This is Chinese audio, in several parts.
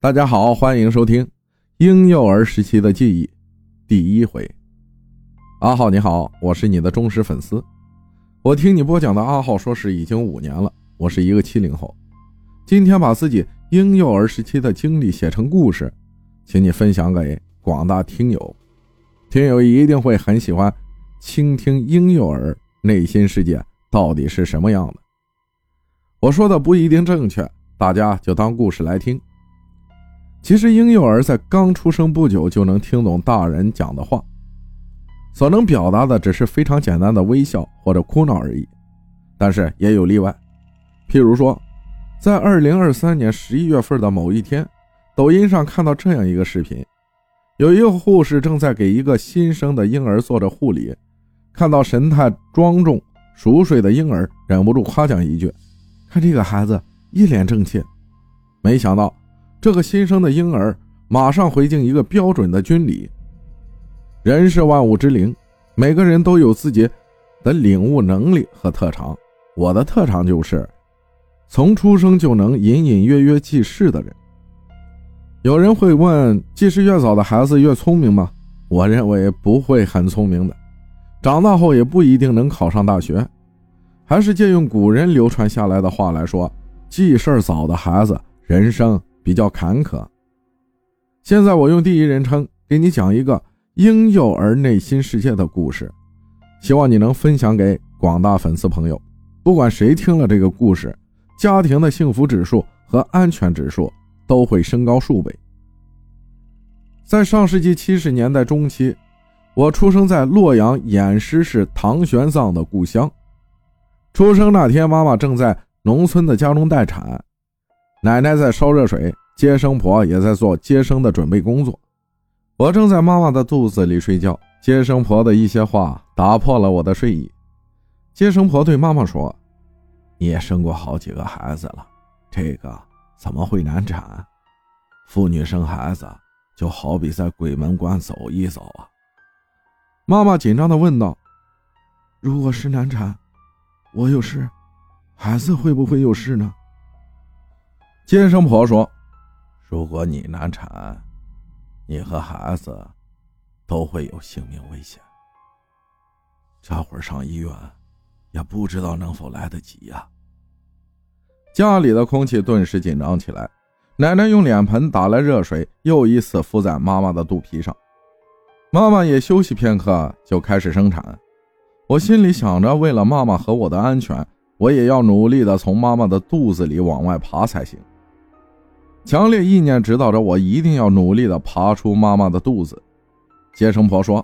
大家好，欢迎收听《婴幼儿时期的记忆》第一回。阿浩你好，我是你的忠实粉丝。我听你播讲的阿浩说是已经五年了，我是一个七零后。今天把自己婴幼儿时期的经历写成故事，请你分享给广大听友。听友一定会很喜欢倾听婴幼儿内心世界到底是什么样的。我说的不一定正确，大家就当故事来听。其实婴幼儿在刚出生不久就能听懂大人讲的话，所能表达的只是非常简单的微笑或者哭闹而已。但是也有例外，譬如说，在二零二三年十一月份的某一天，抖音上看到这样一个视频，有一个护士正在给一个新生的婴儿做着护理，看到神态庄重、熟睡的婴儿，忍不住夸奖一句：“看这个孩子一脸正气。”没想到。这个新生的婴儿马上回敬一个标准的军礼。人是万物之灵，每个人都有自己的领悟能力和特长。我的特长就是从出生就能隐隐约约记事的人。有人会问：记事越早的孩子越聪明吗？我认为不会很聪明的，长大后也不一定能考上大学。还是借用古人流传下来的话来说：记事早的孩子，人生。比较坎坷。现在我用第一人称给你讲一个婴幼儿内心世界的故事，希望你能分享给广大粉丝朋友。不管谁听了这个故事，家庭的幸福指数和安全指数都会升高数倍。在上世纪七十年代中期，我出生在洛阳偃师市唐玄奘的故乡。出生那天，妈妈正在农村的家中待产。奶奶在烧热水，接生婆也在做接生的准备工作。我正在妈妈的肚子里睡觉，接生婆的一些话打破了我的睡意。接生婆对妈妈说：“你也生过好几个孩子了，这个怎么会难产？妇女生孩子就好比在鬼门关走一走啊。”妈妈紧张地问道：“如果是难产，我有事，孩子会不会有事呢？”接生婆说：“如果你难产，你和孩子都会有性命危险。这会儿上医院，也不知道能否来得及呀。”家里的空气顿时紧张起来。奶奶用脸盆打来热水，又一次敷在妈妈的肚皮上。妈妈也休息片刻，就开始生产。我心里想着，为了妈妈和我的安全，我也要努力的从妈妈的肚子里往外爬才行。强烈意念指导着我，一定要努力的爬出妈妈的肚子。接生婆说：“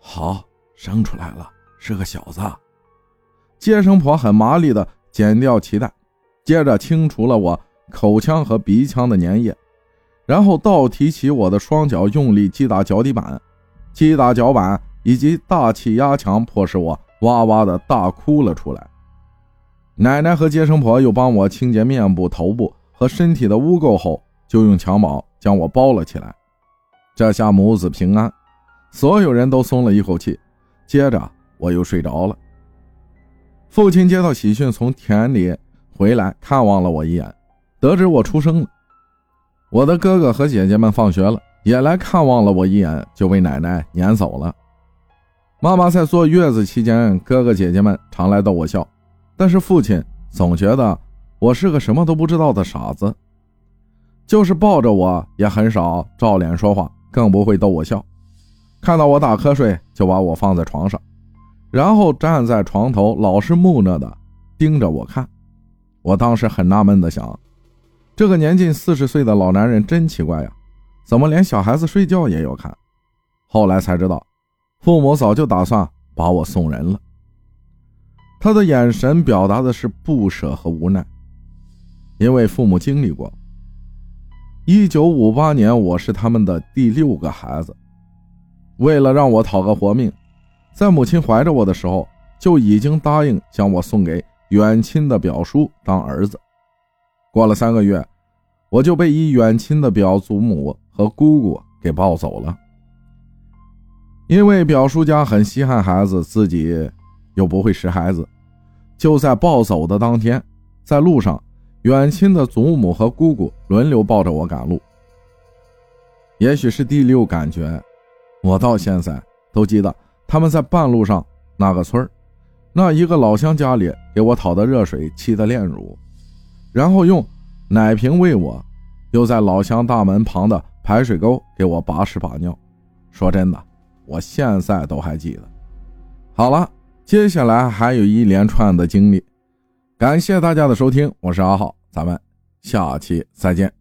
好，生出来了，是个小子。”接生婆很麻利的剪掉脐带，接着清除了我口腔和鼻腔的粘液，然后倒提起我的双脚，用力击打脚底板。击打脚板以及大气压强，迫使我哇哇的大哭了出来。奶奶和接生婆又帮我清洁面部、头部。和身体的污垢后，就用襁褓将我包了起来。这下母子平安，所有人都松了一口气。接着我又睡着了。父亲接到喜讯，从田里回来看望了我一眼，得知我出生了。我的哥哥和姐姐们放学了，也来看望了我一眼，就被奶奶撵走了。妈妈在坐月子期间，哥哥姐姐们常来逗我笑，但是父亲总觉得。我是个什么都不知道的傻子，就是抱着我也很少照脸说话，更不会逗我笑。看到我打瞌睡，就把我放在床上，然后站在床头，老是木讷的盯着我看。我当时很纳闷的想，这个年近四十岁的老男人真奇怪呀，怎么连小孩子睡觉也要看？后来才知道，父母早就打算把我送人了。他的眼神表达的是不舍和无奈。因为父母经历过。一九五八年，我是他们的第六个孩子。为了让我讨个活命，在母亲怀着我的时候，就已经答应将我送给远亲的表叔当儿子。过了三个月，我就被一远亲的表祖母和姑姑给抱走了。因为表叔家很稀罕孩子，自己又不会识孩子，就在抱走的当天，在路上。远亲的祖母和姑姑轮流抱着我赶路。也许是第六感觉，我到现在都记得他们在半路上那个村那一个老乡家里给我讨的热水沏的炼乳，然后用奶瓶喂我，又在老乡大门旁的排水沟给我把屎把尿。说真的，我现在都还记得。好了，接下来还有一连串的经历。感谢大家的收听，我是阿浩，咱们下期再见。